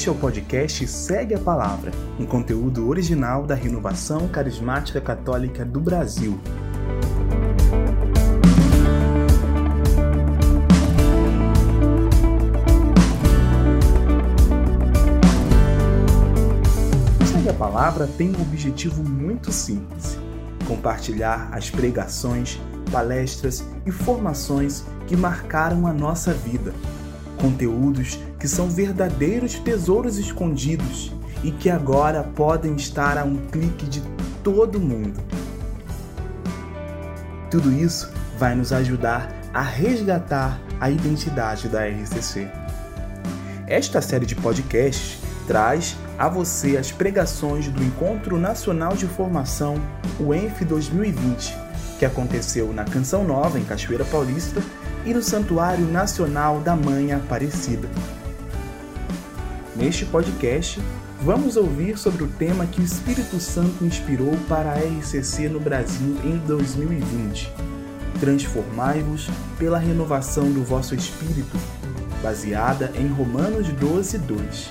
Este é o podcast Segue a Palavra, um conteúdo original da Renovação Carismática Católica do Brasil. O Segue a Palavra tem um objetivo muito simples: compartilhar as pregações, palestras e formações que marcaram a nossa vida conteúdos que são verdadeiros tesouros escondidos e que agora podem estar a um clique de todo mundo. Tudo isso vai nos ajudar a resgatar a identidade da RCC. Esta série de podcasts traz a você as pregações do Encontro Nacional de Formação, o ENF 2020, que aconteceu na Canção Nova, em Cachoeira Paulista, e no Santuário Nacional da Mãe Aparecida. Neste podcast, vamos ouvir sobre o tema que o Espírito Santo inspirou para a RCC no Brasil em 2020. Transformai-vos pela renovação do vosso espírito, baseada em Romanos 12, 2.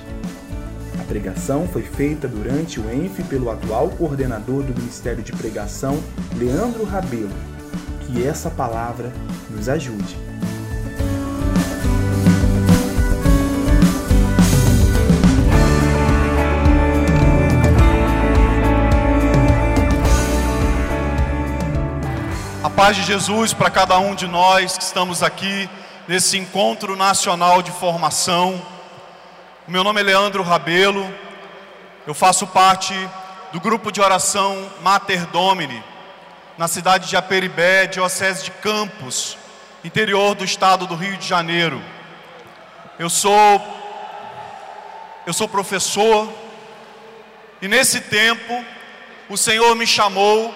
A pregação foi feita durante o ENF pelo atual coordenador do Ministério de Pregação, Leandro Rabelo. Que essa palavra nos ajude. Paz de Jesus para cada um de nós que estamos aqui nesse encontro nacional de formação. O meu nome é Leandro Rabelo, eu faço parte do grupo de oração Mater Domini, na cidade de Aperibé, diocese de Campos, interior do estado do Rio de Janeiro. Eu sou eu sou professor e nesse tempo o Senhor me chamou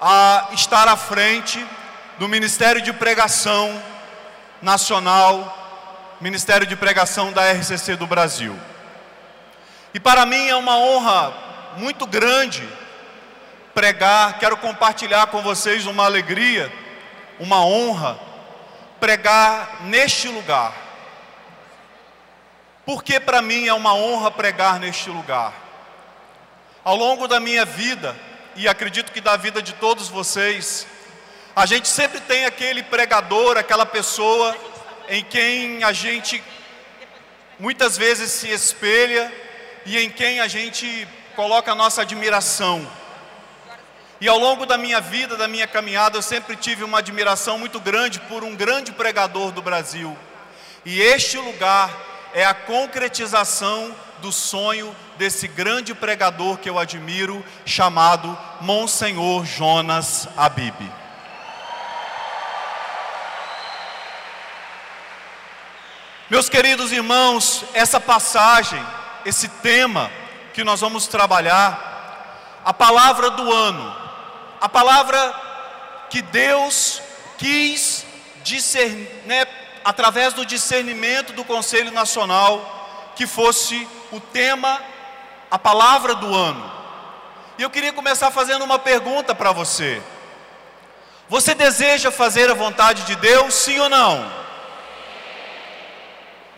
a estar à frente do Ministério de Pregação Nacional, Ministério de Pregação da RCC do Brasil. E para mim é uma honra muito grande pregar, quero compartilhar com vocês uma alegria, uma honra, pregar neste lugar. Porque para mim é uma honra pregar neste lugar? Ao longo da minha vida, e acredito que da vida de todos vocês, a gente sempre tem aquele pregador, aquela pessoa em quem a gente muitas vezes se espelha e em quem a gente coloca a nossa admiração. E ao longo da minha vida, da minha caminhada, eu sempre tive uma admiração muito grande por um grande pregador do Brasil. E este lugar é a concretização do sonho desse grande pregador que eu admiro, chamado Monsenhor Jonas Abib. Meus queridos irmãos, essa passagem, esse tema que nós vamos trabalhar, a palavra do ano, a palavra que Deus quis discernir, né, através do discernimento do Conselho Nacional, que fosse o tema, a palavra do ano. E eu queria começar fazendo uma pergunta para você. Você deseja fazer a vontade de Deus, sim ou não?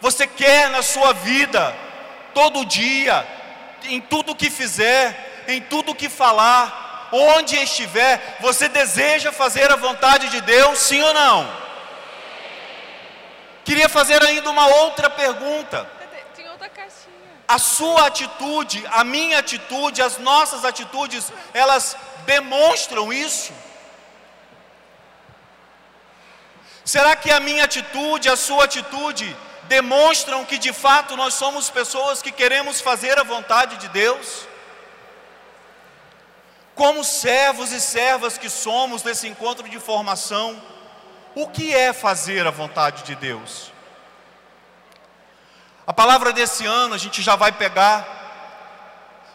Você quer na sua vida, todo dia, em tudo que fizer, em tudo que falar, onde estiver, você deseja fazer a vontade de Deus, sim ou não? Queria fazer ainda uma outra pergunta. A sua atitude, a minha atitude, as nossas atitudes, elas demonstram isso? Será que a minha atitude, a sua atitude, demonstram que de fato nós somos pessoas que queremos fazer a vontade de Deus? Como servos e servas que somos nesse encontro de formação, o que é fazer a vontade de Deus? A palavra desse ano a gente já vai pegar,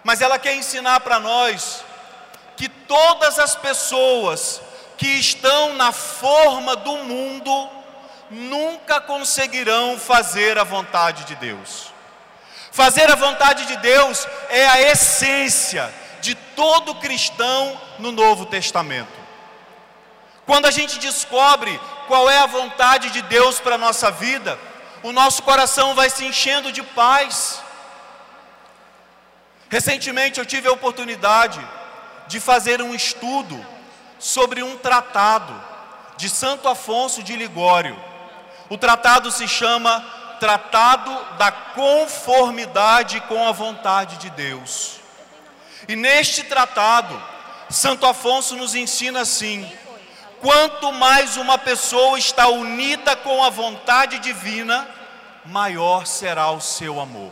mas ela quer ensinar para nós que todas as pessoas que estão na forma do mundo nunca conseguirão fazer a vontade de Deus. Fazer a vontade de Deus é a essência de todo cristão no Novo Testamento. Quando a gente descobre qual é a vontade de Deus para a nossa vida, o nosso coração vai se enchendo de paz. Recentemente eu tive a oportunidade de fazer um estudo sobre um tratado de Santo Afonso de Ligório. O tratado se chama Tratado da Conformidade com a Vontade de Deus. E neste tratado, Santo Afonso nos ensina assim: quanto mais uma pessoa está unida com a vontade divina, maior será o seu amor.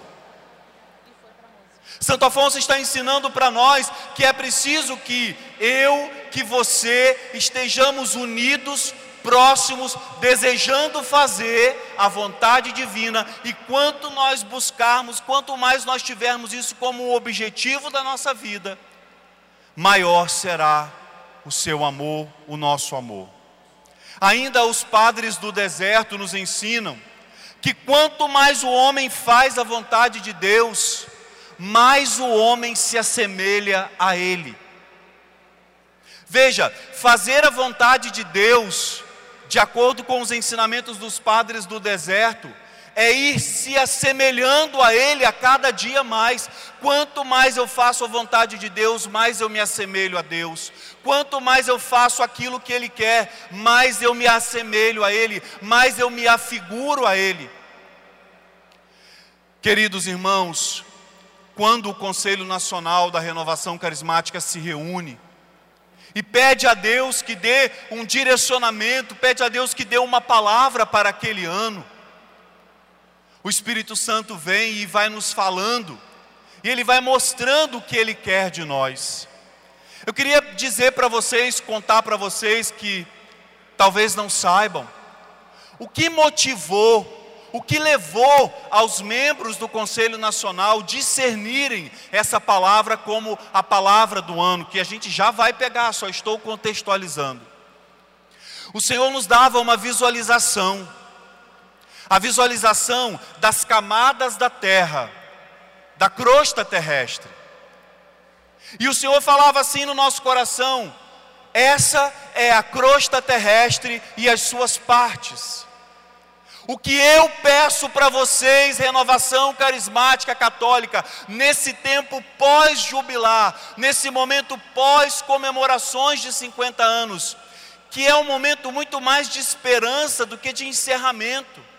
Santo Afonso está ensinando para nós que é preciso que eu, que você estejamos unidos, próximos, desejando fazer a vontade divina, e quanto nós buscarmos, quanto mais nós tivermos isso como objetivo da nossa vida, maior será o seu amor, o nosso amor. Ainda os padres do deserto nos ensinam que quanto mais o homem faz a vontade de Deus, mais o homem se assemelha a Ele. Veja, fazer a vontade de Deus, de acordo com os ensinamentos dos padres do deserto, é ir se assemelhando a Ele a cada dia mais. Quanto mais eu faço a vontade de Deus, mais eu me assemelho a Deus. Quanto mais eu faço aquilo que Ele quer, mais eu me assemelho a Ele, mais eu me afiguro a Ele. Queridos irmãos, quando o Conselho Nacional da Renovação Carismática se reúne e pede a Deus que dê um direcionamento, pede a Deus que dê uma palavra para aquele ano, o Espírito Santo vem e vai nos falando, e ele vai mostrando o que ele quer de nós. Eu queria dizer para vocês, contar para vocês que talvez não saibam, o que motivou, o que levou aos membros do Conselho Nacional discernirem essa palavra como a palavra do ano, que a gente já vai pegar, só estou contextualizando. O Senhor nos dava uma visualização a visualização das camadas da terra, da crosta terrestre. E o Senhor falava assim no nosso coração: essa é a crosta terrestre e as suas partes. O que eu peço para vocês, renovação carismática católica, nesse tempo pós-jubilar, nesse momento pós-comemorações de 50 anos, que é um momento muito mais de esperança do que de encerramento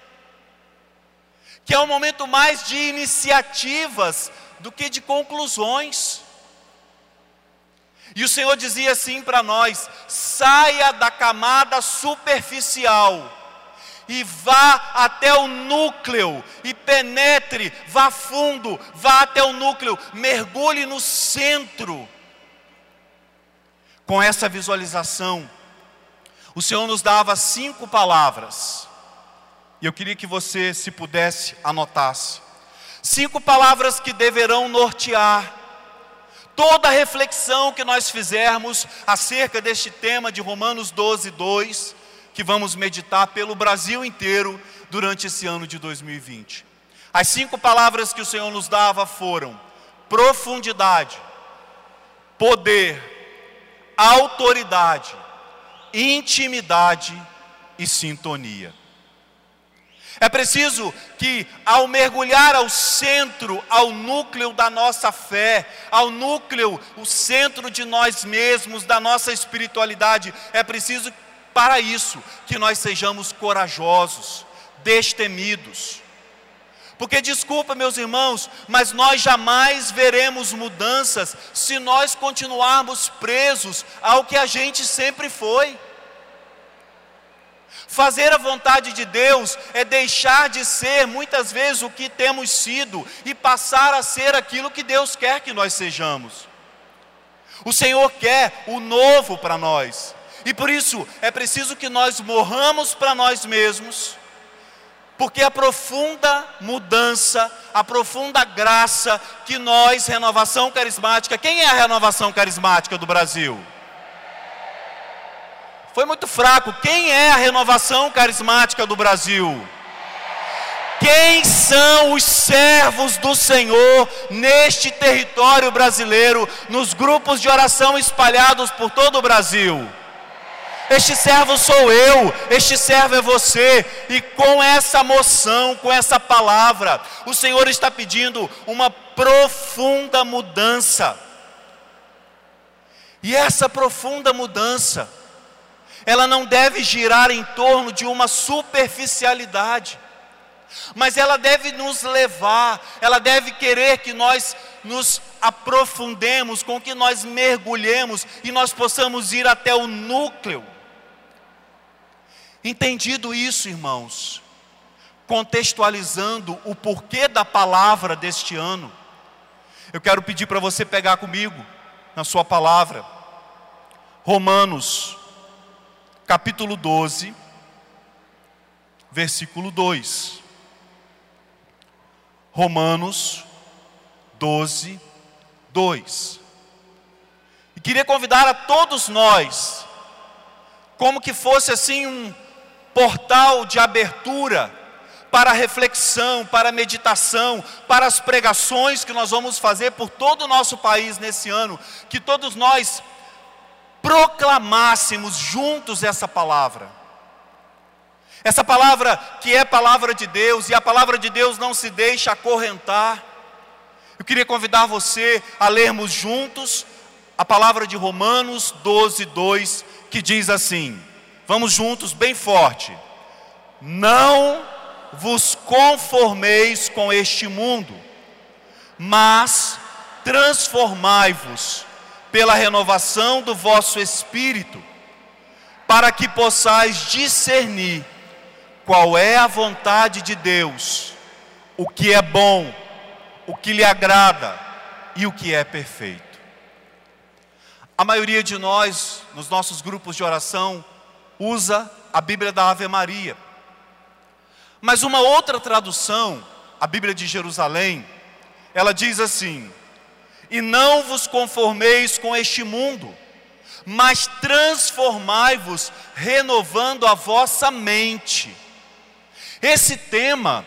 que é um momento mais de iniciativas do que de conclusões. E o Senhor dizia assim para nós: saia da camada superficial e vá até o núcleo e penetre, vá fundo, vá até o núcleo, mergulhe no centro. Com essa visualização, o Senhor nos dava cinco palavras e eu queria que você, se pudesse, anotasse. Cinco palavras que deverão nortear toda reflexão que nós fizermos acerca deste tema de Romanos 12, 2, que vamos meditar pelo Brasil inteiro durante esse ano de 2020. As cinco palavras que o Senhor nos dava foram profundidade, poder, autoridade, intimidade e sintonia. É preciso que, ao mergulhar ao centro, ao núcleo da nossa fé, ao núcleo, o centro de nós mesmos, da nossa espiritualidade, é preciso, para isso, que nós sejamos corajosos, destemidos. Porque, desculpa, meus irmãos, mas nós jamais veremos mudanças se nós continuarmos presos ao que a gente sempre foi. Fazer a vontade de Deus é deixar de ser muitas vezes o que temos sido e passar a ser aquilo que Deus quer que nós sejamos. O Senhor quer o novo para nós, e por isso é preciso que nós morramos para nós mesmos, porque a profunda mudança, a profunda graça que nós, renovação carismática, quem é a renovação carismática do Brasil? Foi muito fraco. Quem é a renovação carismática do Brasil? Quem são os servos do Senhor neste território brasileiro, nos grupos de oração espalhados por todo o Brasil? Este servo sou eu, este servo é você, e com essa moção, com essa palavra, o Senhor está pedindo uma profunda mudança. E essa profunda mudança, ela não deve girar em torno de uma superficialidade, mas ela deve nos levar, ela deve querer que nós nos aprofundemos, com que nós mergulhemos e nós possamos ir até o núcleo Entendido isso, irmãos, contextualizando o porquê da palavra deste ano, eu quero pedir para você pegar comigo na sua palavra, Romanos, capítulo 12, versículo 2. Romanos 12, 2. E queria convidar a todos nós, como que fosse assim um portal de abertura para reflexão, para meditação, para as pregações que nós vamos fazer por todo o nosso país nesse ano, que todos nós proclamássemos juntos essa palavra. Essa palavra que é palavra de Deus, e a palavra de Deus não se deixa acorrentar. Eu queria convidar você a lermos juntos a palavra de Romanos 12, 2, que diz assim: Vamos juntos, bem forte. Não vos conformeis com este mundo, mas transformai-vos pela renovação do vosso espírito, para que possais discernir qual é a vontade de Deus, o que é bom, o que lhe agrada e o que é perfeito. A maioria de nós, nos nossos grupos de oração, usa a Bíblia da Ave Maria. Mas uma outra tradução, a Bíblia de Jerusalém, ela diz assim: E não vos conformeis com este mundo, mas transformai-vos, renovando a vossa mente. Esse tema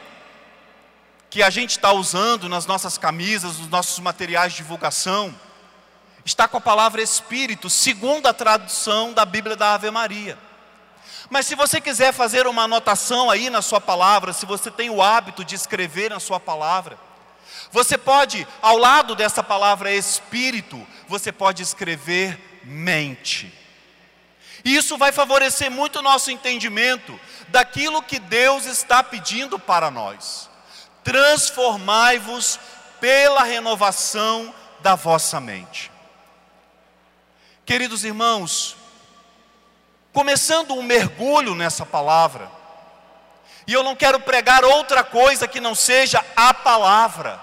que a gente está usando nas nossas camisas, nos nossos materiais de divulgação, está com a palavra Espírito, segundo a tradução da Bíblia da Ave Maria. Mas se você quiser fazer uma anotação aí na sua palavra, se você tem o hábito de escrever na sua palavra, você pode, ao lado dessa palavra espírito, você pode escrever mente. E isso vai favorecer muito o nosso entendimento daquilo que Deus está pedindo para nós. Transformai-vos pela renovação da vossa mente. Queridos irmãos, começando um mergulho nessa palavra. E eu não quero pregar outra coisa que não seja a palavra.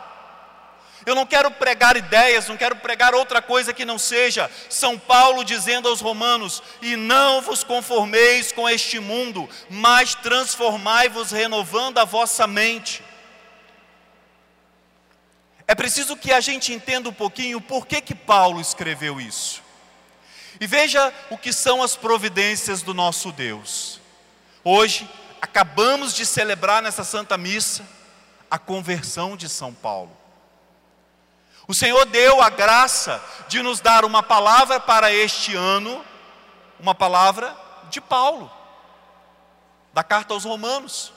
Eu não quero pregar ideias, não quero pregar outra coisa que não seja São Paulo dizendo aos romanos: E não vos conformeis com este mundo, mas transformai-vos renovando a vossa mente. É preciso que a gente entenda um pouquinho por que que Paulo escreveu isso. E veja o que são as providências do nosso Deus. Hoje, acabamos de celebrar nessa Santa Missa a conversão de São Paulo. O Senhor deu a graça de nos dar uma palavra para este ano, uma palavra de Paulo, da carta aos Romanos.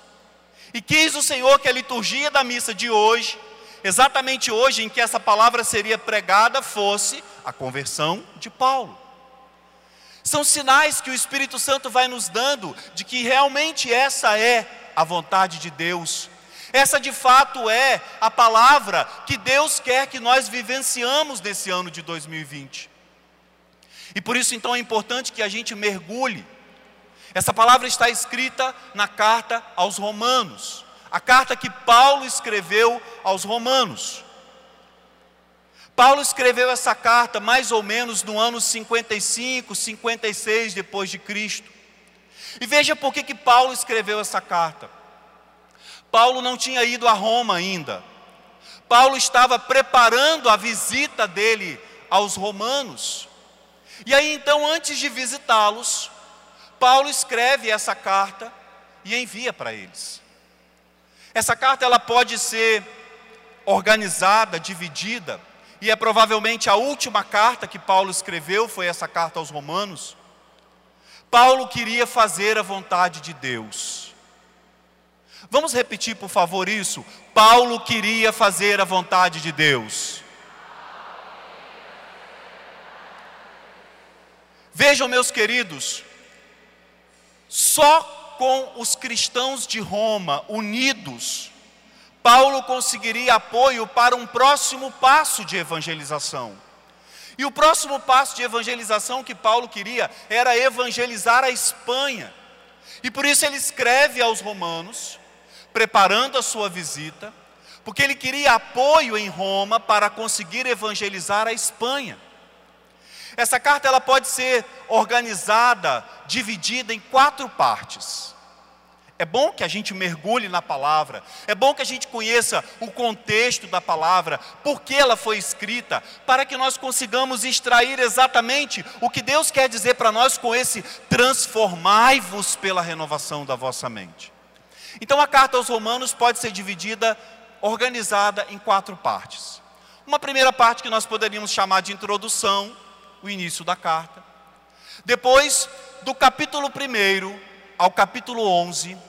E quis o Senhor que a liturgia da missa de hoje, exatamente hoje em que essa palavra seria pregada, fosse a conversão de Paulo. São sinais que o Espírito Santo vai nos dando de que realmente essa é a vontade de Deus. Essa de fato é a palavra que Deus quer que nós vivenciamos nesse ano de 2020. E por isso então é importante que a gente mergulhe. Essa palavra está escrita na carta aos Romanos, a carta que Paulo escreveu aos Romanos. Paulo escreveu essa carta mais ou menos no ano 55, 56 depois de Cristo. E veja por que, que Paulo escreveu essa carta. Paulo não tinha ido a Roma ainda. Paulo estava preparando a visita dele aos romanos. E aí então, antes de visitá-los, Paulo escreve essa carta e envia para eles. Essa carta ela pode ser organizada, dividida e é provavelmente a última carta que Paulo escreveu, foi essa carta aos Romanos. Paulo queria fazer a vontade de Deus. Vamos repetir, por favor, isso? Paulo queria fazer a vontade de Deus. Vejam, meus queridos, só com os cristãos de Roma unidos, Paulo conseguiria apoio para um próximo passo de evangelização. E o próximo passo de evangelização que Paulo queria era evangelizar a Espanha. E por isso ele escreve aos Romanos, preparando a sua visita, porque ele queria apoio em Roma para conseguir evangelizar a Espanha. Essa carta ela pode ser organizada, dividida em quatro partes. É bom que a gente mergulhe na palavra, é bom que a gente conheça o contexto da palavra, por que ela foi escrita, para que nós consigamos extrair exatamente o que Deus quer dizer para nós com esse transformai-vos pela renovação da vossa mente. Então a carta aos Romanos pode ser dividida, organizada em quatro partes. Uma primeira parte que nós poderíamos chamar de introdução, o início da carta. Depois, do capítulo 1 ao capítulo 11,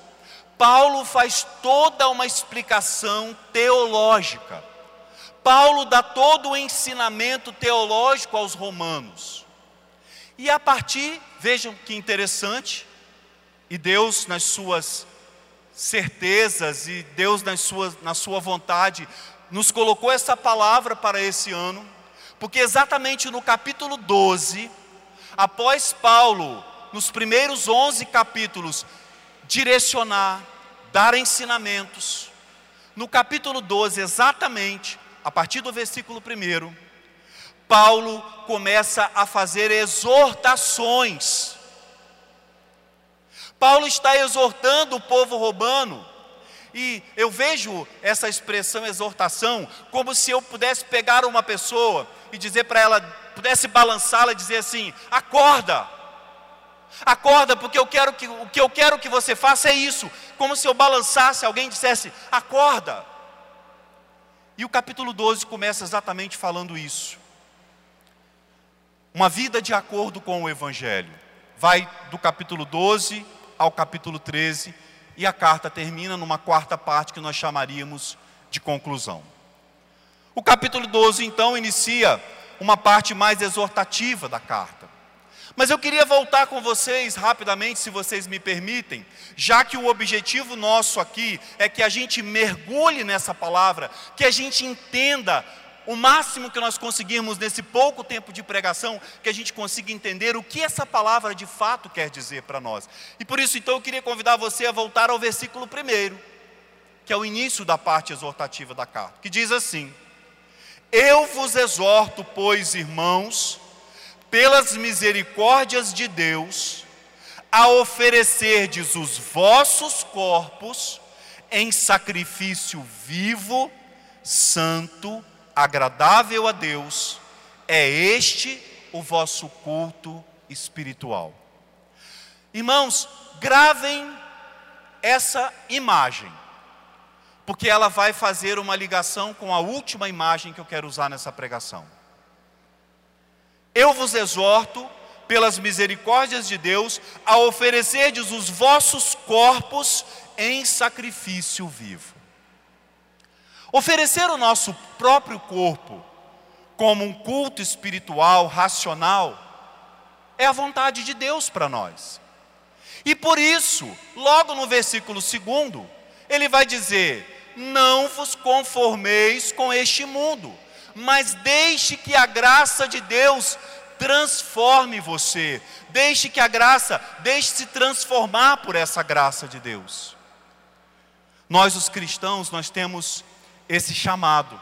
Paulo faz toda uma explicação teológica. Paulo dá todo o ensinamento teológico aos romanos. E a partir, vejam que interessante, e Deus nas suas certezas e Deus nas suas, na sua vontade nos colocou essa palavra para esse ano, porque exatamente no capítulo 12, após Paulo, nos primeiros 11 capítulos, direcionar, dar ensinamentos. No capítulo 12, exatamente, a partir do versículo 1, Paulo começa a fazer exortações. Paulo está exortando o povo romano, e eu vejo essa expressão exortação como se eu pudesse pegar uma pessoa e dizer para ela, pudesse balançá-la e dizer assim: acorda, Acorda, porque eu quero que, o que eu quero que você faça é isso. Como se eu balançasse, alguém dissesse: Acorda. E o capítulo 12 começa exatamente falando isso. Uma vida de acordo com o Evangelho. Vai do capítulo 12 ao capítulo 13, e a carta termina numa quarta parte que nós chamaríamos de conclusão. O capítulo 12, então, inicia uma parte mais exortativa da carta. Mas eu queria voltar com vocês rapidamente, se vocês me permitem, já que o objetivo nosso aqui é que a gente mergulhe nessa palavra, que a gente entenda o máximo que nós conseguirmos nesse pouco tempo de pregação, que a gente consiga entender o que essa palavra de fato quer dizer para nós. E por isso, então, eu queria convidar você a voltar ao versículo primeiro, que é o início da parte exortativa da carta, que diz assim: Eu vos exorto, pois, irmãos, pelas misericórdias de Deus, a oferecerdes os vossos corpos em sacrifício vivo, santo, agradável a Deus, é este o vosso culto espiritual. Irmãos, gravem essa imagem, porque ela vai fazer uma ligação com a última imagem que eu quero usar nessa pregação. Eu vos exorto, pelas misericórdias de Deus, a oferecerdes os vossos corpos em sacrifício vivo. Oferecer o nosso próprio corpo como um culto espiritual, racional, é a vontade de Deus para nós. E por isso, logo no versículo 2, ele vai dizer: Não vos conformeis com este mundo mas deixe que a graça de Deus transforme você. Deixe que a graça, deixe-se transformar por essa graça de Deus. Nós, os cristãos, nós temos esse chamado,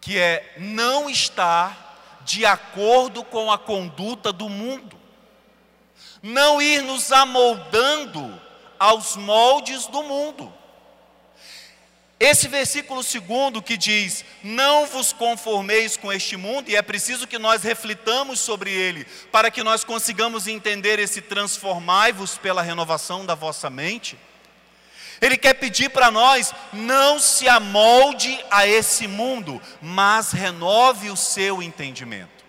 que é não estar de acordo com a conduta do mundo, não ir nos amoldando aos moldes do mundo. Esse versículo segundo que diz: Não vos conformeis com este mundo, e é preciso que nós reflitamos sobre ele, para que nós consigamos entender esse transformai-vos pela renovação da vossa mente. Ele quer pedir para nós: não se amolde a esse mundo, mas renove o seu entendimento.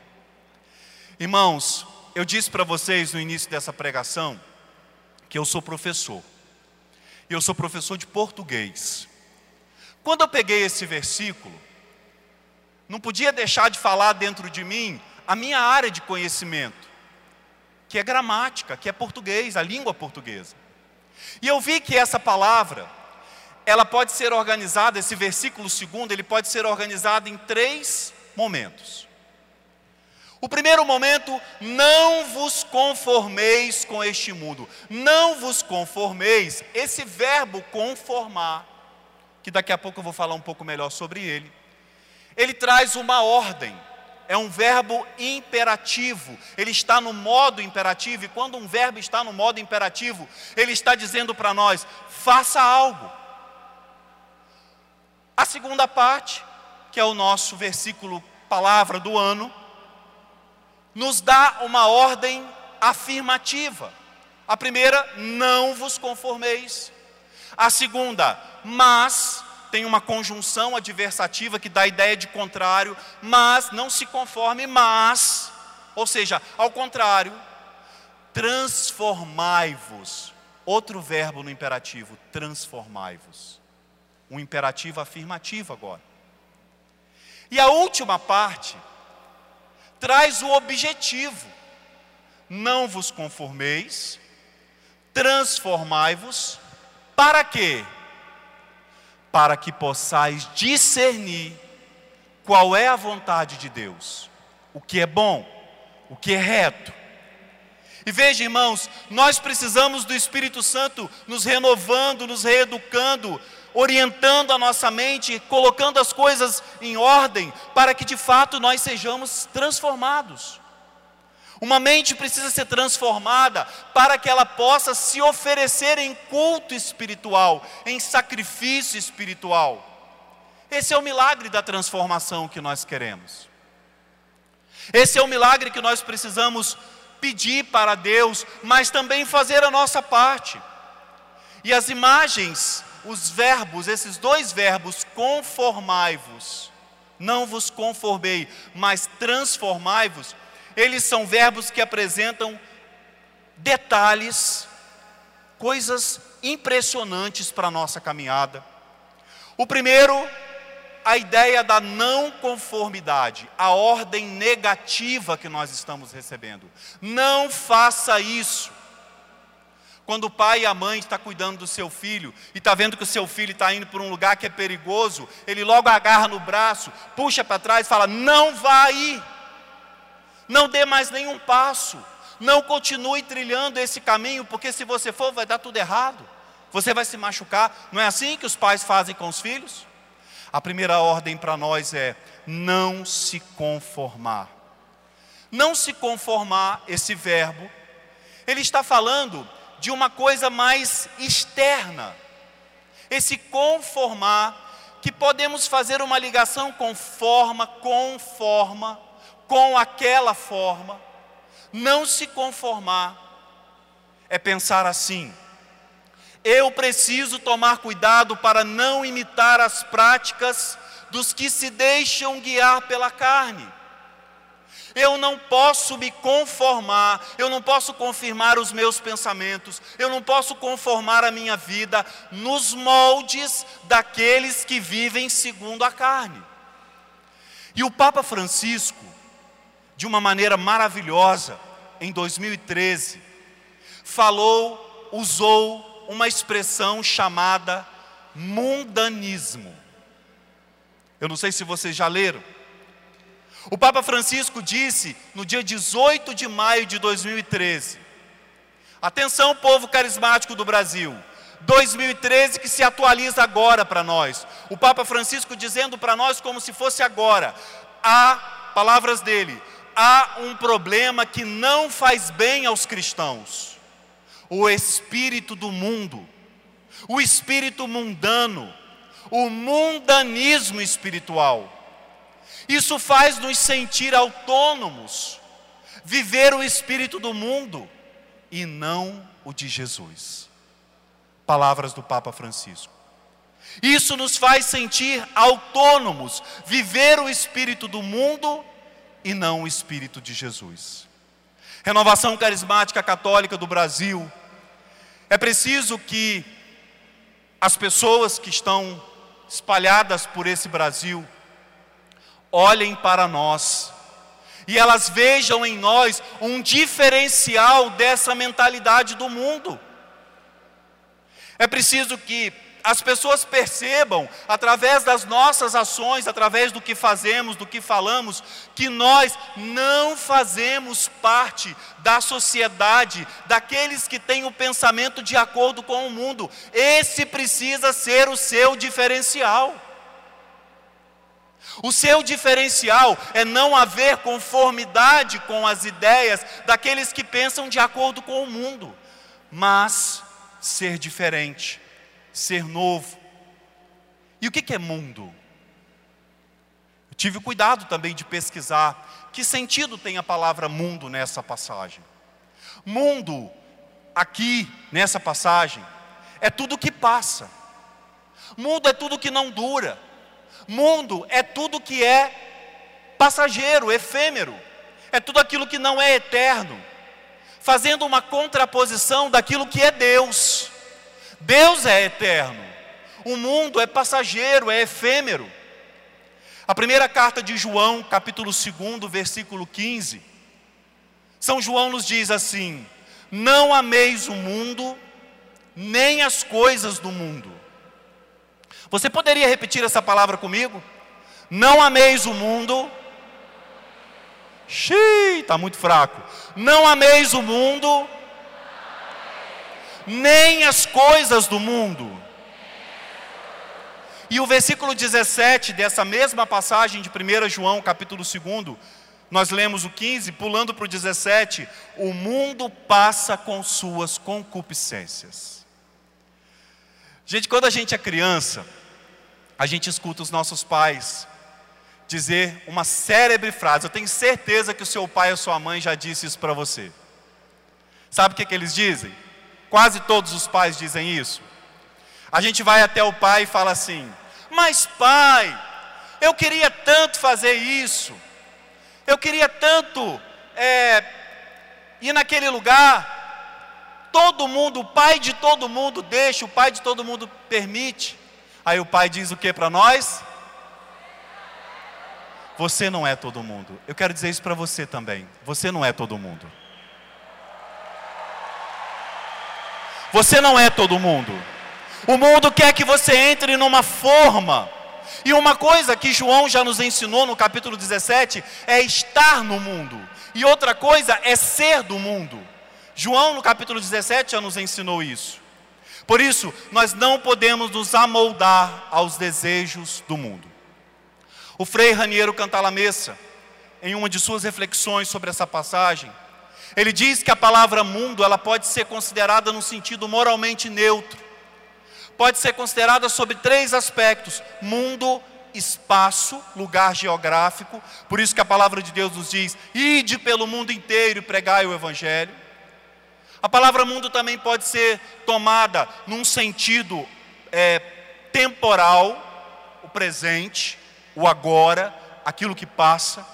Irmãos, eu disse para vocês no início dessa pregação que eu sou professor. E eu sou professor de português. Quando eu peguei esse versículo, não podia deixar de falar dentro de mim a minha área de conhecimento, que é gramática, que é português, a língua portuguesa. E eu vi que essa palavra, ela pode ser organizada, esse versículo segundo, ele pode ser organizado em três momentos. O primeiro momento, não vos conformeis com este mundo. Não vos conformeis, esse verbo conformar, que daqui a pouco eu vou falar um pouco melhor sobre ele, ele traz uma ordem, é um verbo imperativo, ele está no modo imperativo, e quando um verbo está no modo imperativo, ele está dizendo para nós: faça algo. A segunda parte, que é o nosso versículo, palavra do ano, nos dá uma ordem afirmativa. A primeira, não vos conformeis. A segunda, mas tem uma conjunção adversativa que dá a ideia de contrário, mas não se conforme, mas, ou seja, ao contrário, transformai-vos. Outro verbo no imperativo, transformai-vos. Um imperativo afirmativo agora. E a última parte traz o objetivo: não vos conformeis, transformai-vos, para quê? para que possais discernir qual é a vontade de Deus, o que é bom, o que é reto. E veja, irmãos, nós precisamos do Espírito Santo nos renovando, nos reeducando, orientando a nossa mente, colocando as coisas em ordem, para que de fato nós sejamos transformados. Uma mente precisa ser transformada para que ela possa se oferecer em culto espiritual, em sacrifício espiritual. Esse é o milagre da transformação que nós queremos. Esse é o milagre que nós precisamos pedir para Deus, mas também fazer a nossa parte. E as imagens, os verbos, esses dois verbos, conformai-vos, não vos conformei, mas transformai-vos, eles são verbos que apresentam detalhes, coisas impressionantes para a nossa caminhada. O primeiro, a ideia da não conformidade, a ordem negativa que nós estamos recebendo. Não faça isso. Quando o pai e a mãe estão cuidando do seu filho e está vendo que o seu filho está indo por um lugar que é perigoso, ele logo agarra no braço, puxa para trás e fala: Não vá aí. Não dê mais nenhum passo. Não continue trilhando esse caminho, porque se você for, vai dar tudo errado. Você vai se machucar. Não é assim que os pais fazem com os filhos? A primeira ordem para nós é não se conformar. Não se conformar, esse verbo, ele está falando de uma coisa mais externa. Esse conformar, que podemos fazer uma ligação com forma, com forma, com aquela forma, não se conformar, é pensar assim: eu preciso tomar cuidado para não imitar as práticas dos que se deixam guiar pela carne. Eu não posso me conformar, eu não posso confirmar os meus pensamentos, eu não posso conformar a minha vida nos moldes daqueles que vivem segundo a carne. E o Papa Francisco, de uma maneira maravilhosa, em 2013, falou, usou uma expressão chamada mundanismo. Eu não sei se vocês já leram. O Papa Francisco disse no dia 18 de maio de 2013: Atenção, povo carismático do Brasil. 2013 que se atualiza agora para nós. O Papa Francisco dizendo para nós como se fosse agora. Há palavras dele: há um problema que não faz bem aos cristãos: o espírito do mundo, o espírito mundano, o mundanismo espiritual. Isso faz nos sentir autônomos, viver o espírito do mundo e não o de Jesus. Palavras do Papa Francisco. Isso nos faz sentir autônomos, viver o espírito do mundo e não o Espírito de Jesus. Renovação Carismática Católica do Brasil. É preciso que as pessoas que estão espalhadas por esse Brasil olhem para nós e elas vejam em nós um diferencial dessa mentalidade do mundo. É preciso que as pessoas percebam, através das nossas ações, através do que fazemos, do que falamos, que nós não fazemos parte da sociedade, daqueles que têm o pensamento de acordo com o mundo. Esse precisa ser o seu diferencial. O seu diferencial é não haver conformidade com as ideias daqueles que pensam de acordo com o mundo, mas ser diferente, ser novo. E o que é mundo? Eu tive cuidado também de pesquisar que sentido tem a palavra mundo nessa passagem. Mundo, aqui nessa passagem, é tudo que passa. Mundo é tudo que não dura. Mundo é tudo que é passageiro, efêmero, é tudo aquilo que não é eterno, fazendo uma contraposição daquilo que é Deus. Deus é eterno, o mundo é passageiro, é efêmero. A primeira carta de João, capítulo 2, versículo 15, São João nos diz assim: Não ameis o mundo, nem as coisas do mundo. Você poderia repetir essa palavra comigo? Não ameis o mundo. Xiii, está muito fraco. Não ameis o mundo, nem as coisas do mundo. E o versículo 17 dessa mesma passagem de 1 João, capítulo 2, nós lemos o 15, pulando para o 17: O mundo passa com suas concupiscências. Gente, quando a gente é criança, a gente escuta os nossos pais dizer uma célebre frase. Eu tenho certeza que o seu pai ou sua mãe já disse isso para você. Sabe o que, que eles dizem? Quase todos os pais dizem isso. A gente vai até o pai e fala assim: Mas pai, eu queria tanto fazer isso, eu queria tanto é, ir naquele lugar. Todo mundo, o pai de todo mundo deixa, o pai de todo mundo permite. Aí o pai diz o que para nós? Você não é todo mundo. Eu quero dizer isso para você também. Você não é todo mundo. Você não é todo mundo. O mundo quer que você entre numa forma. E uma coisa que João já nos ensinou no capítulo 17 é estar no mundo. E outra coisa é ser do mundo. João no capítulo 17 já nos ensinou isso. Por isso, nós não podemos nos amoldar aos desejos do mundo. O Frei Raniero Cantalamessa, em uma de suas reflexões sobre essa passagem, ele diz que a palavra mundo ela pode ser considerada no sentido moralmente neutro. Pode ser considerada sobre três aspectos: mundo, espaço, lugar geográfico. Por isso que a palavra de Deus nos diz: ide pelo mundo inteiro e pregai o evangelho. A palavra mundo também pode ser tomada num sentido é, temporal, o presente, o agora, aquilo que passa.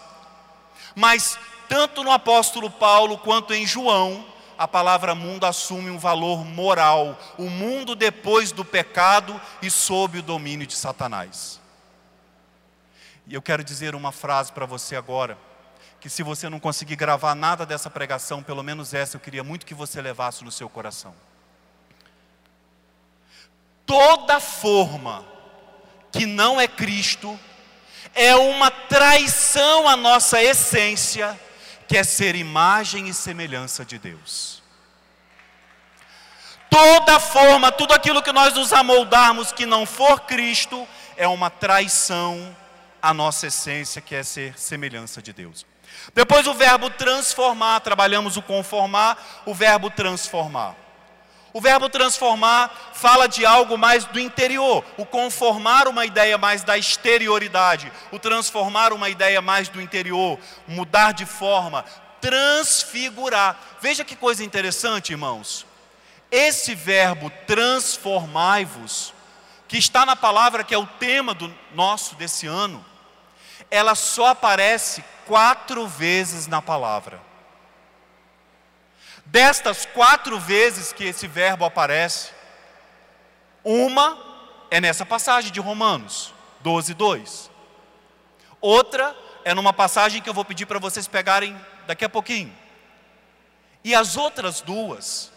Mas tanto no apóstolo Paulo quanto em João, a palavra mundo assume um valor moral, o mundo depois do pecado e sob o domínio de Satanás. E eu quero dizer uma frase para você agora que se você não conseguir gravar nada dessa pregação, pelo menos essa eu queria muito que você levasse no seu coração. Toda forma que não é Cristo é uma traição à nossa essência, que é ser imagem e semelhança de Deus. Toda forma, tudo aquilo que nós nos amoldarmos que não for Cristo, é uma traição à nossa essência, que é ser semelhança de Deus. Depois o verbo transformar, trabalhamos o conformar, o verbo transformar. O verbo transformar fala de algo mais do interior, o conformar uma ideia mais da exterioridade, o transformar uma ideia mais do interior, mudar de forma, transfigurar. Veja que coisa interessante, irmãos. Esse verbo transformai-vos, que está na palavra que é o tema do nosso desse ano, ela só aparece quatro vezes na palavra. Destas quatro vezes que esse verbo aparece, uma é nessa passagem de Romanos 12, 2. Outra é numa passagem que eu vou pedir para vocês pegarem daqui a pouquinho. E as outras duas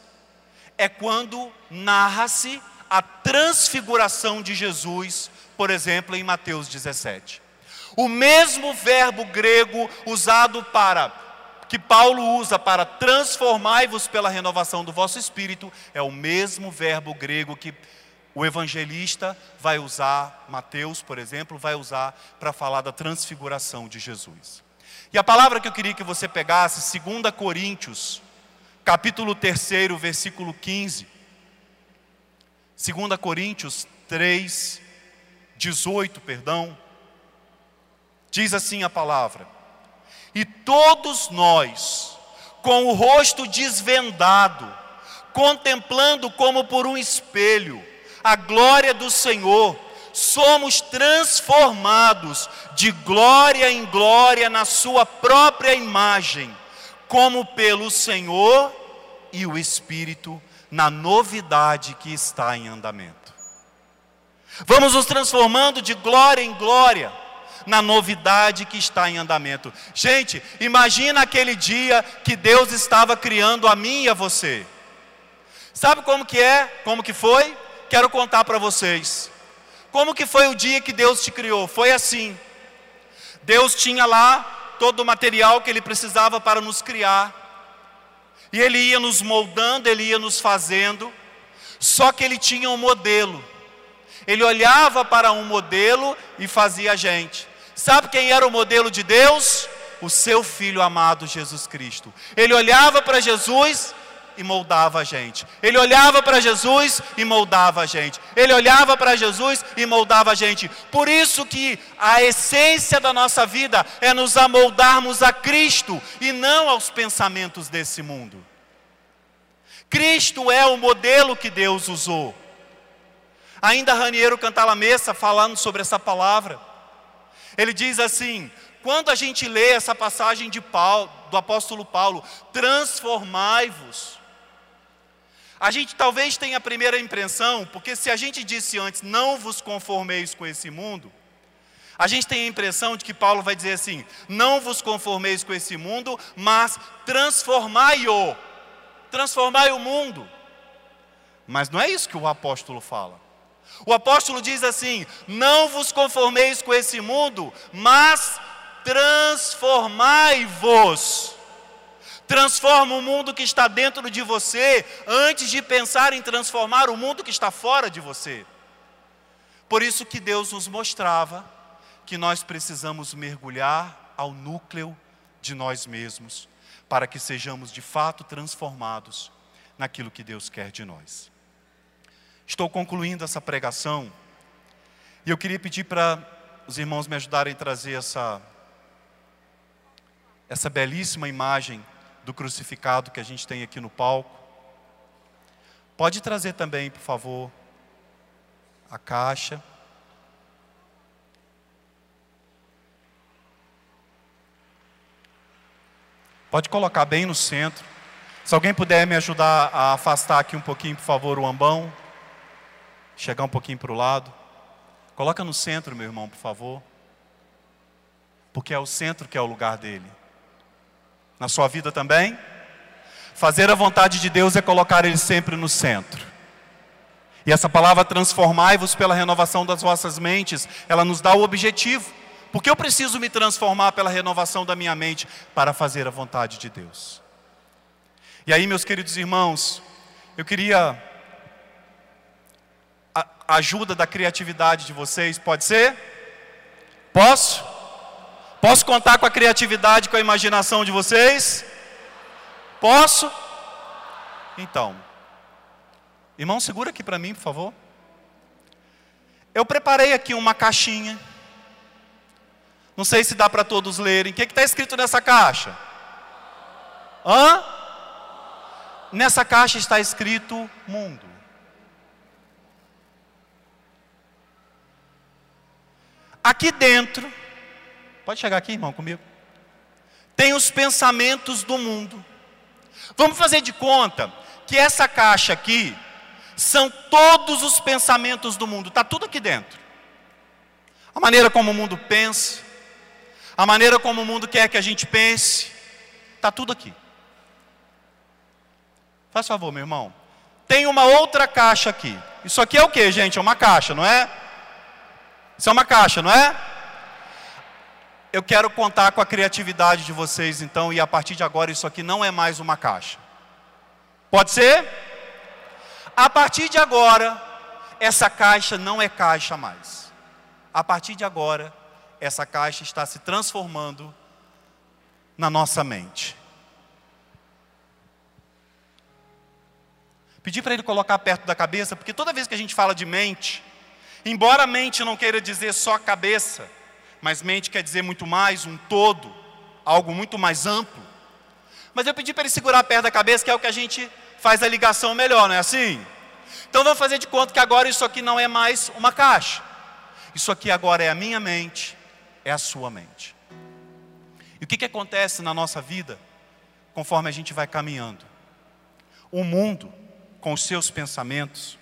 é quando narra-se a transfiguração de Jesus, por exemplo, em Mateus 17. O mesmo verbo grego usado para que Paulo usa para transformai-vos pela renovação do vosso espírito é o mesmo verbo grego que o evangelista vai usar, Mateus, por exemplo, vai usar para falar da transfiguração de Jesus. E a palavra que eu queria que você pegasse, 2 Coríntios, capítulo 3, versículo 15. 2 Coríntios 3, 18, perdão. Diz assim a palavra: E todos nós, com o rosto desvendado, contemplando como por um espelho a glória do Senhor, somos transformados de glória em glória na Sua própria imagem, como pelo Senhor e o Espírito, na novidade que está em andamento. Vamos nos transformando de glória em glória na novidade que está em andamento. Gente, imagina aquele dia que Deus estava criando a mim e a você. Sabe como que é? Como que foi? Quero contar para vocês. Como que foi o dia que Deus te criou? Foi assim. Deus tinha lá todo o material que ele precisava para nos criar. E ele ia nos moldando, ele ia nos fazendo. Só que ele tinha um modelo. Ele olhava para um modelo e fazia a gente. Sabe quem era o modelo de Deus? O seu filho amado Jesus Cristo. Ele olhava para Jesus e moldava a gente. Ele olhava para Jesus e moldava a gente. Ele olhava para Jesus e moldava a gente. Por isso que a essência da nossa vida é nos amoldarmos a Cristo e não aos pensamentos desse mundo. Cristo é o modelo que Deus usou. Ainda Raniero Cantalamessa falando sobre essa palavra. Ele diz assim: quando a gente lê essa passagem de Paulo, do apóstolo Paulo, transformai-vos. A gente talvez tenha a primeira impressão, porque se a gente disse antes, não vos conformeis com esse mundo, a gente tem a impressão de que Paulo vai dizer assim: não vos conformeis com esse mundo, mas transformai-o, transformai o mundo. Mas não é isso que o apóstolo fala. O apóstolo diz assim: Não vos conformeis com esse mundo, mas transformai-vos. Transforma o mundo que está dentro de você antes de pensar em transformar o mundo que está fora de você. Por isso que Deus nos mostrava que nós precisamos mergulhar ao núcleo de nós mesmos, para que sejamos de fato transformados naquilo que Deus quer de nós. Estou concluindo essa pregação e eu queria pedir para os irmãos me ajudarem a trazer essa, essa belíssima imagem do crucificado que a gente tem aqui no palco. Pode trazer também, por favor, a caixa. Pode colocar bem no centro. Se alguém puder me ajudar a afastar aqui um pouquinho, por favor, o ambão chegar um pouquinho para o lado. Coloca no centro, meu irmão, por favor. Porque é o centro que é o lugar dele. Na sua vida também? Fazer a vontade de Deus é colocar ele sempre no centro. E essa palavra transformai-vos pela renovação das vossas mentes, ela nos dá o objetivo. Porque eu preciso me transformar pela renovação da minha mente para fazer a vontade de Deus. E aí, meus queridos irmãos, eu queria ajuda da criatividade de vocês, pode ser? Posso? Posso contar com a criatividade, com a imaginação de vocês? Posso? Então, irmão, segura aqui para mim, por favor. Eu preparei aqui uma caixinha. Não sei se dá para todos lerem. O que está escrito nessa caixa? Hã? Nessa caixa está escrito mundo. Aqui dentro, pode chegar aqui, irmão, comigo. Tem os pensamentos do mundo. Vamos fazer de conta que essa caixa aqui são todos os pensamentos do mundo, está tudo aqui dentro. A maneira como o mundo pensa, a maneira como o mundo quer que a gente pense, está tudo aqui. Faz favor, meu irmão. Tem uma outra caixa aqui. Isso aqui é o que, gente? É uma caixa, não é? Isso é uma caixa, não é? Eu quero contar com a criatividade de vocês, então, e a partir de agora isso aqui não é mais uma caixa. Pode ser? A partir de agora, essa caixa não é caixa mais. A partir de agora, essa caixa está se transformando na nossa mente. Pedi para ele colocar perto da cabeça, porque toda vez que a gente fala de mente, embora mente não queira dizer só cabeça, mas mente quer dizer muito mais, um todo, algo muito mais amplo. Mas eu pedi para ele segurar perto da cabeça, que é o que a gente faz a ligação melhor, não é assim? Então vamos fazer de conta que agora isso aqui não é mais uma caixa. Isso aqui agora é a minha mente, é a sua mente. E o que, que acontece na nossa vida conforme a gente vai caminhando? O mundo, com os seus pensamentos,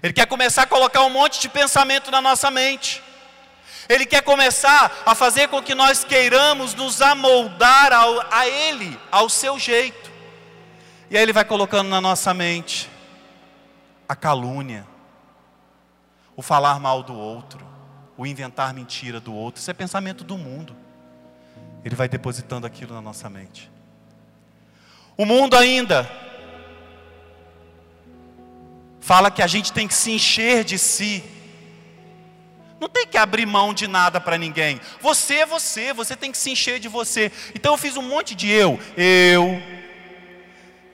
ele quer começar a colocar um monte de pensamento na nossa mente. Ele quer começar a fazer com que nós queiramos nos amoldar ao, a Ele, ao seu jeito. E aí Ele vai colocando na nossa mente a calúnia, o falar mal do outro, o inventar mentira do outro. Isso é pensamento do mundo. Ele vai depositando aquilo na nossa mente. O mundo ainda fala que a gente tem que se encher de si. Não tem que abrir mão de nada para ninguém. Você é você, você tem que se encher de você. Então eu fiz um monte de eu, eu,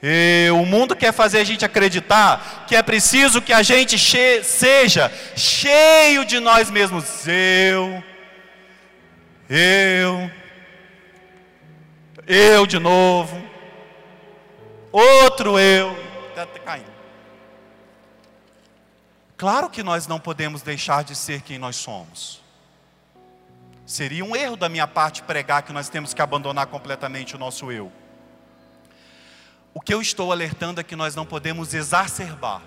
e o mundo quer fazer a gente acreditar que é preciso que a gente che seja cheio de nós mesmos. Eu, eu, eu de novo, outro eu. Está caindo. Claro que nós não podemos deixar de ser quem nós somos. Seria um erro da minha parte pregar que nós temos que abandonar completamente o nosso eu. O que eu estou alertando é que nós não podemos exacerbar,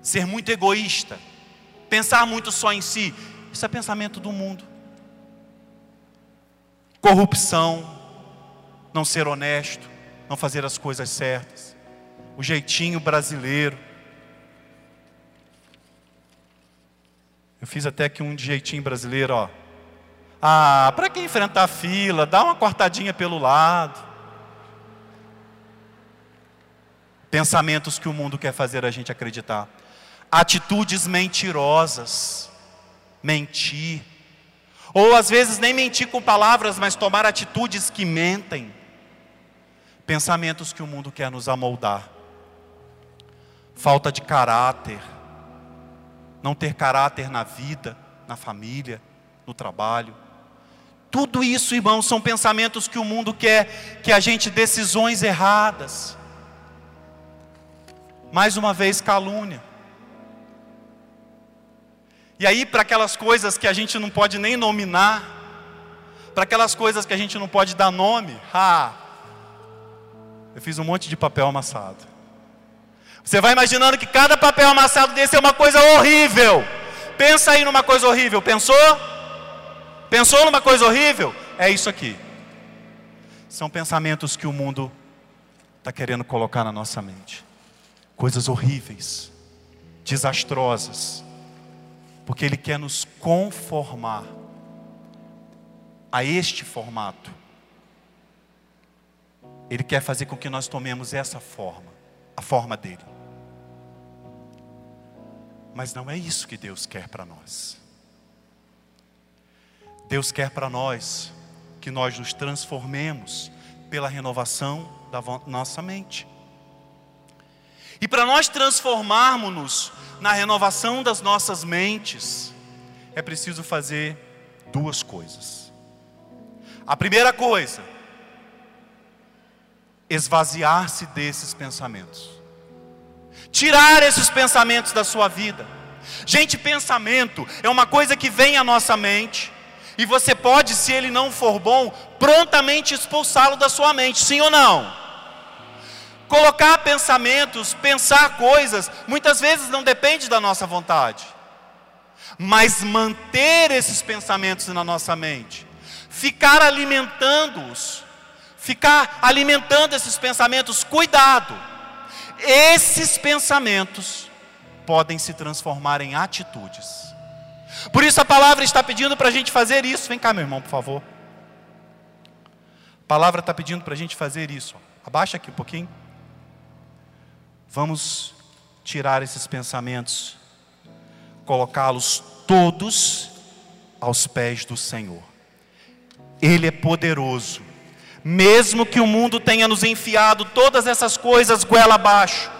ser muito egoísta, pensar muito só em si. Isso é pensamento do mundo. Corrupção, não ser honesto, não fazer as coisas certas, o jeitinho brasileiro. Eu fiz até aqui um jeitinho brasileiro, ó. Ah, para que enfrentar a fila? Dá uma cortadinha pelo lado. Pensamentos que o mundo quer fazer a gente acreditar. Atitudes mentirosas. Mentir. Ou às vezes nem mentir com palavras, mas tomar atitudes que mentem. Pensamentos que o mundo quer nos amoldar. Falta de caráter. Não ter caráter na vida, na família, no trabalho. Tudo isso, irmãos, são pensamentos que o mundo quer que a gente decisões erradas mais uma vez, calúnia. E aí, para aquelas coisas que a gente não pode nem nominar, para aquelas coisas que a gente não pode dar nome, ah, eu fiz um monte de papel amassado. Você vai imaginando que cada papel amassado desse é uma coisa horrível. Pensa aí numa coisa horrível. Pensou? Pensou numa coisa horrível? É isso aqui. São pensamentos que o mundo está querendo colocar na nossa mente coisas horríveis, desastrosas, porque Ele quer nos conformar a este formato. Ele quer fazer com que nós tomemos essa forma, a forma dele. Mas não é isso que Deus quer para nós. Deus quer para nós que nós nos transformemos pela renovação da nossa mente. E para nós transformarmos-nos na renovação das nossas mentes, é preciso fazer duas coisas. A primeira coisa, esvaziar-se desses pensamentos, tirar esses pensamentos da sua vida. Gente, pensamento é uma coisa que vem à nossa mente, e você pode, se ele não for bom, prontamente expulsá-lo da sua mente, sim ou não? Colocar pensamentos, pensar coisas, muitas vezes não depende da nossa vontade. Mas manter esses pensamentos na nossa mente, ficar alimentando-os, ficar alimentando esses pensamentos, cuidado. Esses pensamentos podem se transformar em atitudes. Por isso a palavra está pedindo para a gente fazer isso. Vem cá, meu irmão, por favor. A palavra está pedindo para a gente fazer isso. Abaixa aqui um pouquinho. Vamos tirar esses pensamentos, colocá-los todos aos pés do Senhor. Ele é poderoso. Mesmo que o mundo tenha nos enfiado todas essas coisas goela abaixo,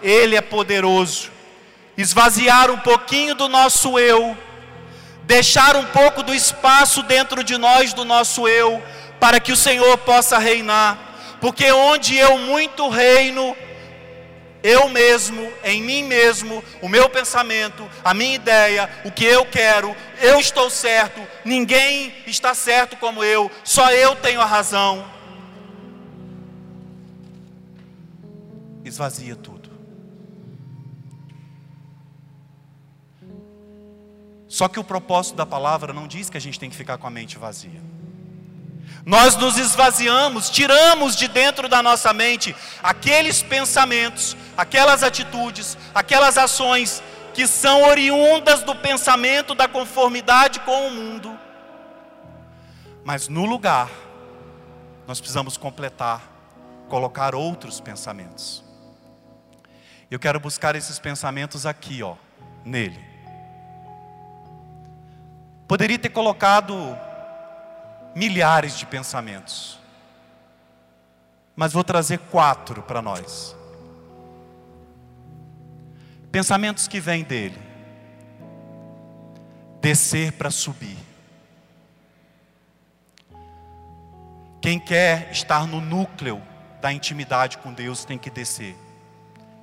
Ele é poderoso. Esvaziar um pouquinho do nosso eu, deixar um pouco do espaço dentro de nós, do nosso eu, para que o Senhor possa reinar, porque onde eu muito reino, eu mesmo, em mim mesmo, o meu pensamento, a minha ideia, o que eu quero, eu estou certo, ninguém está certo como eu, só eu tenho a razão. Esvazia tudo. Só que o propósito da palavra não diz que a gente tem que ficar com a mente vazia. Nós nos esvaziamos, tiramos de dentro da nossa mente aqueles pensamentos, aquelas atitudes, aquelas ações que são oriundas do pensamento da conformidade com o mundo. Mas no lugar, nós precisamos completar, colocar outros pensamentos. Eu quero buscar esses pensamentos aqui, ó, nele. Poderia ter colocado milhares de pensamentos. Mas vou trazer quatro para nós. Pensamentos que vêm dele. Descer para subir. Quem quer estar no núcleo da intimidade com Deus tem que descer.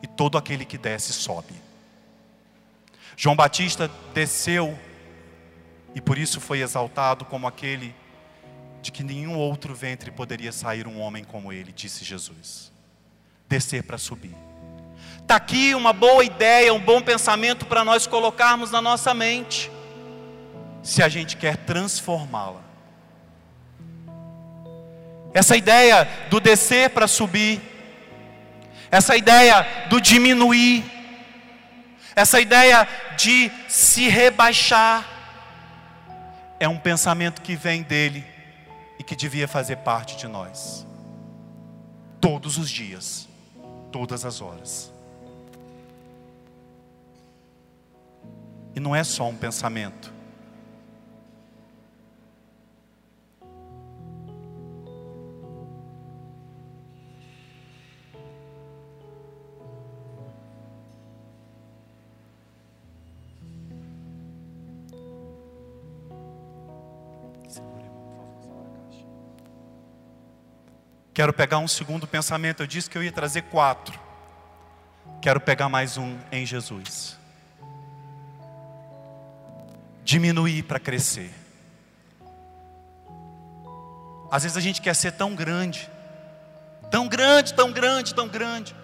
E todo aquele que desce sobe. João Batista desceu e por isso foi exaltado como aquele de que nenhum outro ventre poderia sair um homem como ele, disse Jesus. Descer para subir. Está aqui uma boa ideia, um bom pensamento para nós colocarmos na nossa mente, se a gente quer transformá-la. Essa ideia do descer para subir, essa ideia do diminuir, essa ideia de se rebaixar, é um pensamento que vem dele e que devia fazer parte de nós. Todos os dias, todas as horas. E não é só um pensamento. Quero pegar um segundo pensamento. Eu disse que eu ia trazer quatro. Quero pegar mais um em Jesus. Diminuir para crescer. Às vezes a gente quer ser tão grande, tão grande, tão grande, tão grande.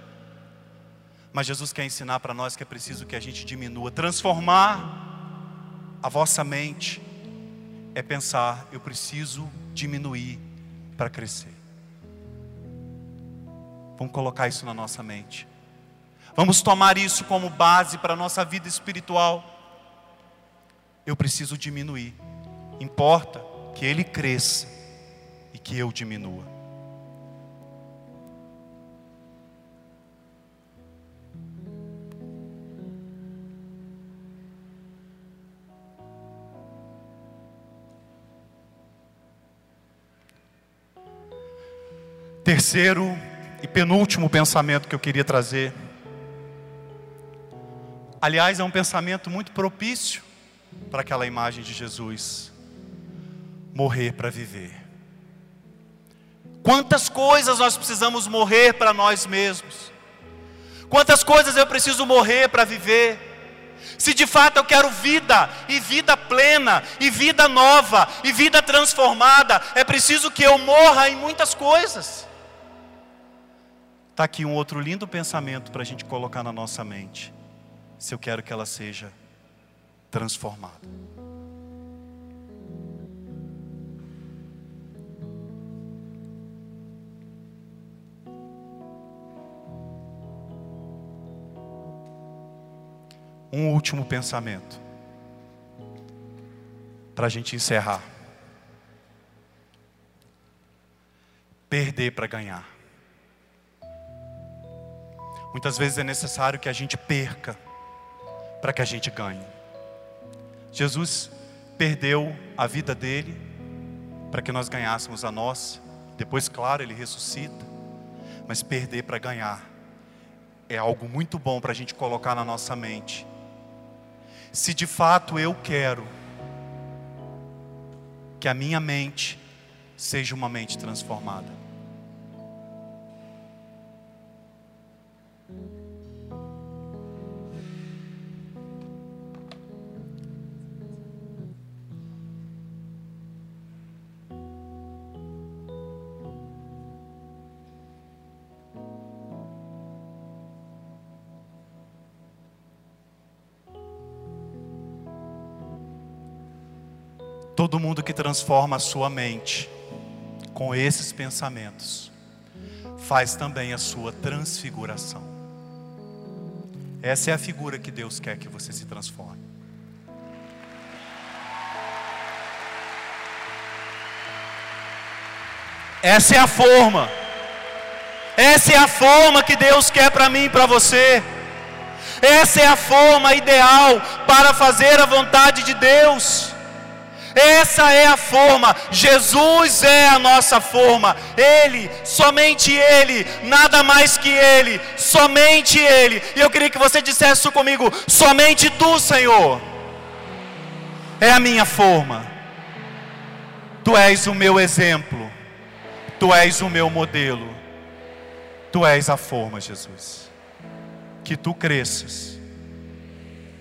Mas Jesus quer ensinar para nós que é preciso que a gente diminua, transformar a vossa mente é pensar, eu preciso diminuir para crescer. Vamos colocar isso na nossa mente. Vamos tomar isso como base para a nossa vida espiritual. Eu preciso diminuir. Importa que ele cresça e que eu diminua. Terceiro, e penúltimo pensamento que eu queria trazer. Aliás, é um pensamento muito propício para aquela imagem de Jesus: morrer para viver. Quantas coisas nós precisamos morrer para nós mesmos? Quantas coisas eu preciso morrer para viver? Se de fato eu quero vida, e vida plena, e vida nova, e vida transformada, é preciso que eu morra em muitas coisas. Está aqui um outro lindo pensamento para a gente colocar na nossa mente. Se eu quero que ela seja transformada. Um último pensamento, para a gente encerrar: perder para ganhar. Muitas vezes é necessário que a gente perca para que a gente ganhe. Jesus perdeu a vida dele para que nós ganhássemos a nossa. Depois, claro, ele ressuscita. Mas perder para ganhar é algo muito bom para a gente colocar na nossa mente se de fato eu quero que a minha mente seja uma mente transformada. Todo mundo que transforma a sua mente com esses pensamentos, faz também a sua transfiguração. Essa é a figura que Deus quer que você se transforme. Essa é a forma. Essa é a forma que Deus quer para mim e para você. Essa é a forma ideal para fazer a vontade de Deus. Essa é a forma, Jesus é a nossa forma, Ele, somente Ele, nada mais que Ele, somente Ele. E eu queria que você dissesse isso comigo: somente Tu, Senhor, é a minha forma, Tu és o meu exemplo, Tu és o meu modelo, Tu és a forma, Jesus. Que Tu cresças,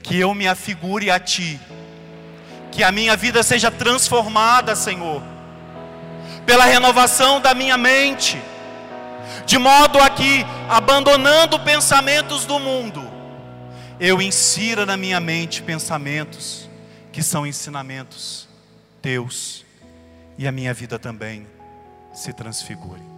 que eu me afigure a Ti que a minha vida seja transformada, Senhor, pela renovação da minha mente, de modo a que, abandonando pensamentos do mundo, eu insira na minha mente pensamentos que são ensinamentos teus, e a minha vida também se transfigure.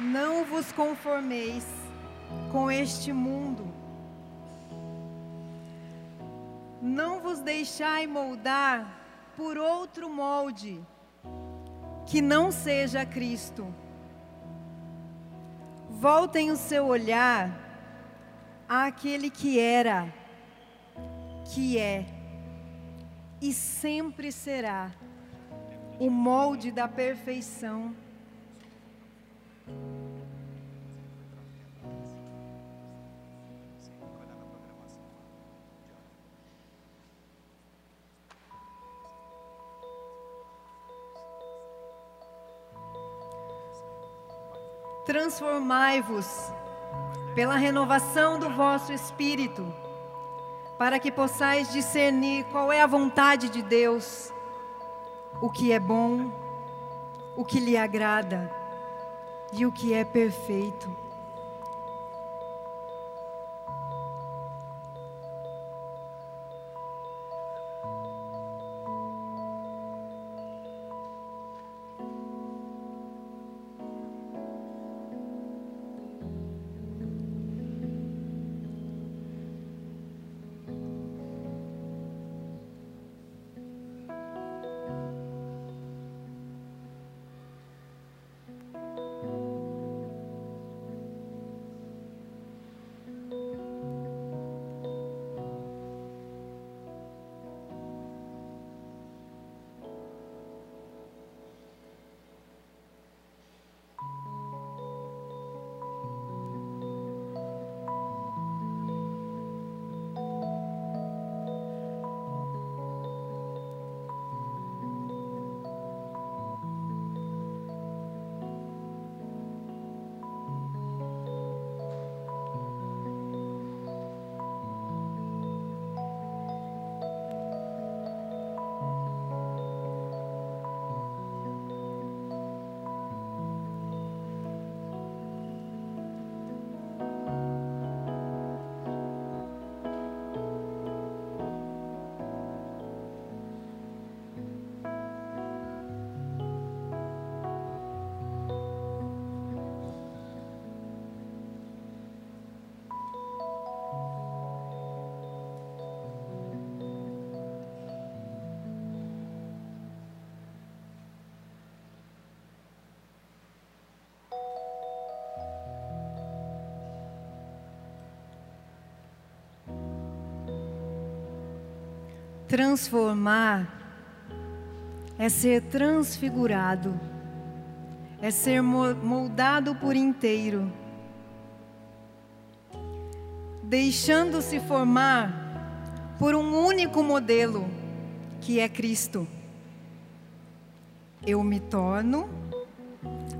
Não vos conformeis com este mundo. Não vos deixai moldar por outro molde que não seja Cristo. Voltem o seu olhar àquele que era, que é e sempre será o molde da perfeição Transformai-vos pela renovação do vosso espírito, para que possais discernir qual é a vontade de Deus, o que é bom, o que lhe agrada e o que é perfeito. Transformar é ser transfigurado, é ser moldado por inteiro, deixando-se formar por um único modelo, que é Cristo. Eu me torno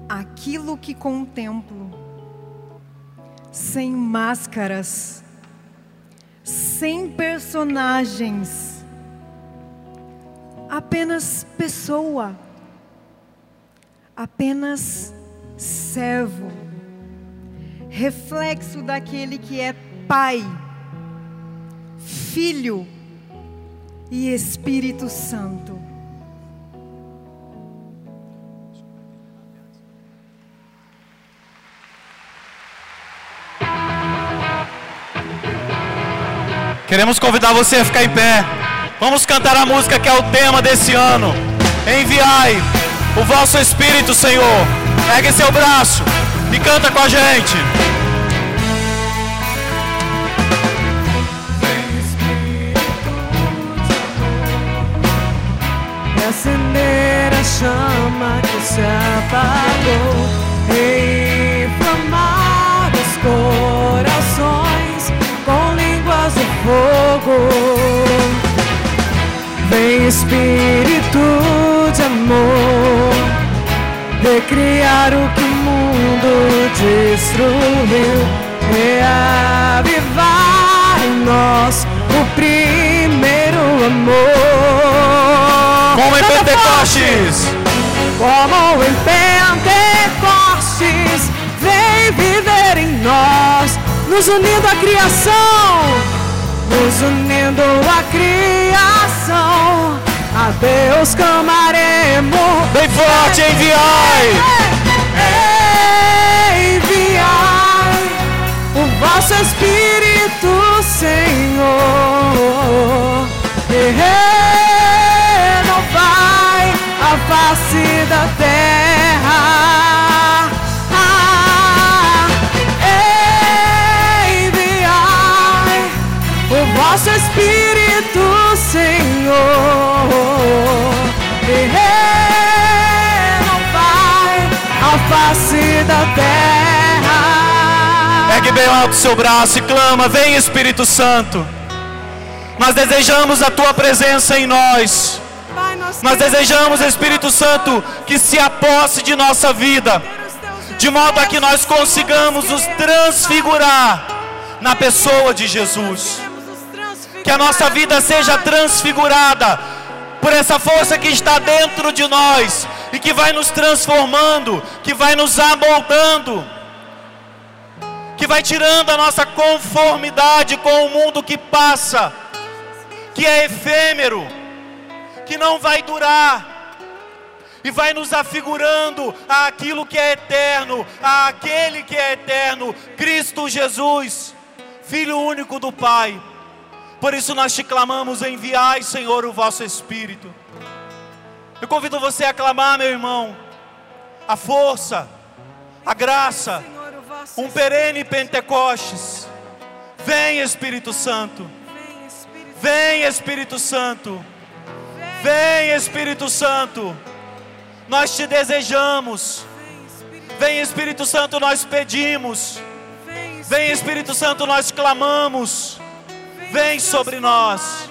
aquilo que contemplo, sem máscaras, sem personagens, pessoa, apenas servo, reflexo daquele que é Pai, Filho e Espírito Santo. Queremos convidar você a ficar em pé. Vamos cantar a música que é o tema desse ano. Enviai o vosso Espírito, Senhor. Pegue seu braço e canta com a gente. acender a chama que se apagou, inflamar os corações com línguas de fogo. Vem Espírito de amor, recriar o que o mundo destruiu, reavivar em nós o primeiro amor. Como em Pentecostes, como em Pentecostes, vem viver em nós, nos unindo à criação, nos unindo à criação. A Deus clamaremos. bem forte, enviai. Enviai o vosso Espírito, Senhor, e renovai a face da terra. E renovai a face da terra. Pegue bem alto o seu braço e clama: Vem Espírito Santo. Nós desejamos a tua presença em nós. Nós desejamos, Espírito Santo, que se aposse de nossa vida, de modo a que nós consigamos nos transfigurar na pessoa de Jesus. Que a nossa vida seja transfigurada por essa força que está dentro de nós e que vai nos transformando, que vai nos amoldando, que vai tirando a nossa conformidade com o mundo que passa, que é efêmero, que não vai durar, e vai nos afigurando àquilo que é eterno, àquele que é eterno, Cristo Jesus, Filho único do Pai. Por isso nós te clamamos, enviai, Senhor, o vosso Espírito. Eu convido você a clamar, meu irmão, a força, a graça, um perene Pentecostes. Vem, Espírito Santo. Vem, Espírito Santo. Vem, Espírito Santo. Nós te desejamos. Vem, Espírito Santo, nós pedimos. Vem, Espírito Santo, nós clamamos. Vem sobre nós.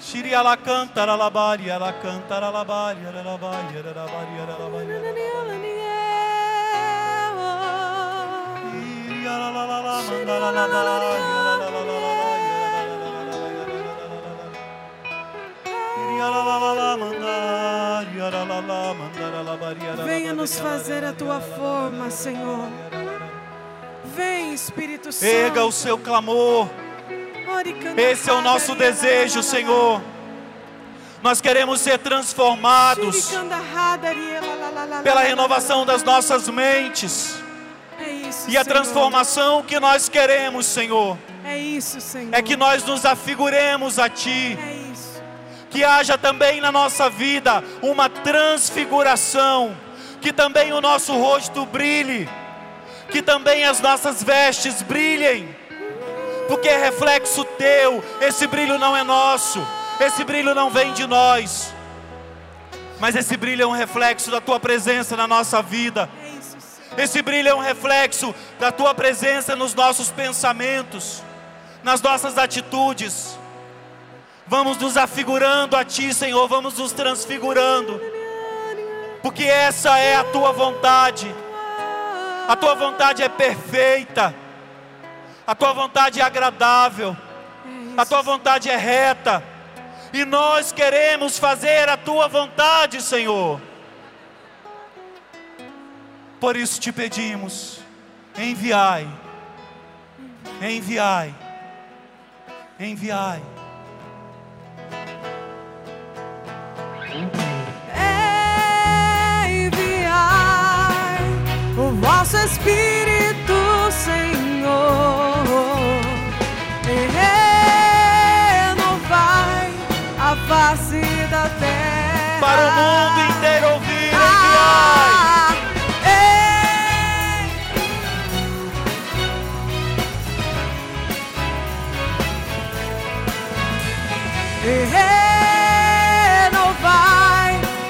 Shiri ala canta la labari, ala canta la labari, ala labari, ala labari, ala labari, ala labari. Shiri ala la la la, manda la labari, ala la la la la, ala la la la, Shiri ala la la la, mandari, ala la la, mandara la bari, ala la Venha nos fazer a tua forma, Senhor. Vem, Espírito Santo. Erga o seu clamor. Esse é o nosso desejo, Senhor. Nós queremos ser transformados pela la, la, renovação das nossas mentes. E a transformação que nós queremos, Senhor, É que nós nos afiguremos a Ti. Que haja também na nossa vida uma transfiguração. Que também o nosso rosto brilhe. Que também as nossas vestes brilhem. Porque é reflexo Teu. Esse brilho não é nosso. Esse brilho não vem de nós, mas esse brilho é um reflexo da tua presença na nossa vida. Esse brilho é um reflexo da tua presença nos nossos pensamentos, nas nossas atitudes. Vamos nos afigurando a Ti, Senhor, vamos nos transfigurando, porque essa é a Tua vontade. A Tua vontade é perfeita, a Tua vontade é agradável, a Tua vontade é reta, e nós queremos fazer a Tua vontade, Senhor. Por isso te pedimos, enviai, enviai, enviai. Enviai o vosso Espírito, Senhor, face da terra. Para o mundo inteiro ouvir. Ah, ei. E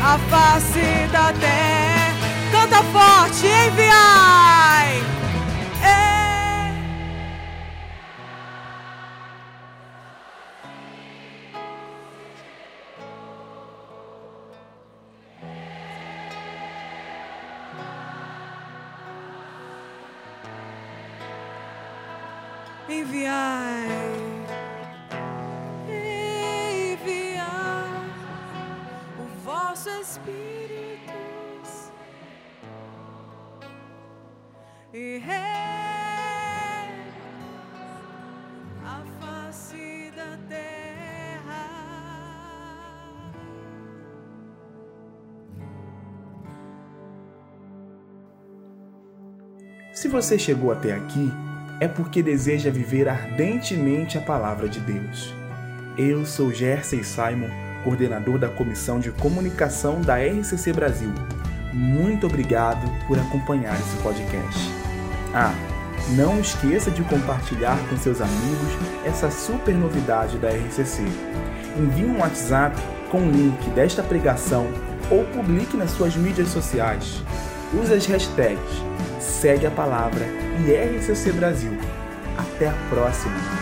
a face da terra. Canta forte, enviai. Se você chegou até aqui, é porque deseja viver ardentemente a palavra de Deus. Eu sou Jersey Simon, coordenador da Comissão de Comunicação da RCC Brasil. Muito obrigado por acompanhar esse podcast. Ah, não esqueça de compartilhar com seus amigos essa super novidade da RCC. Envie um WhatsApp com o link desta pregação ou publique nas suas mídias sociais. Use as hashtags Segue a Palavra e RCC Brasil. Até a próxima!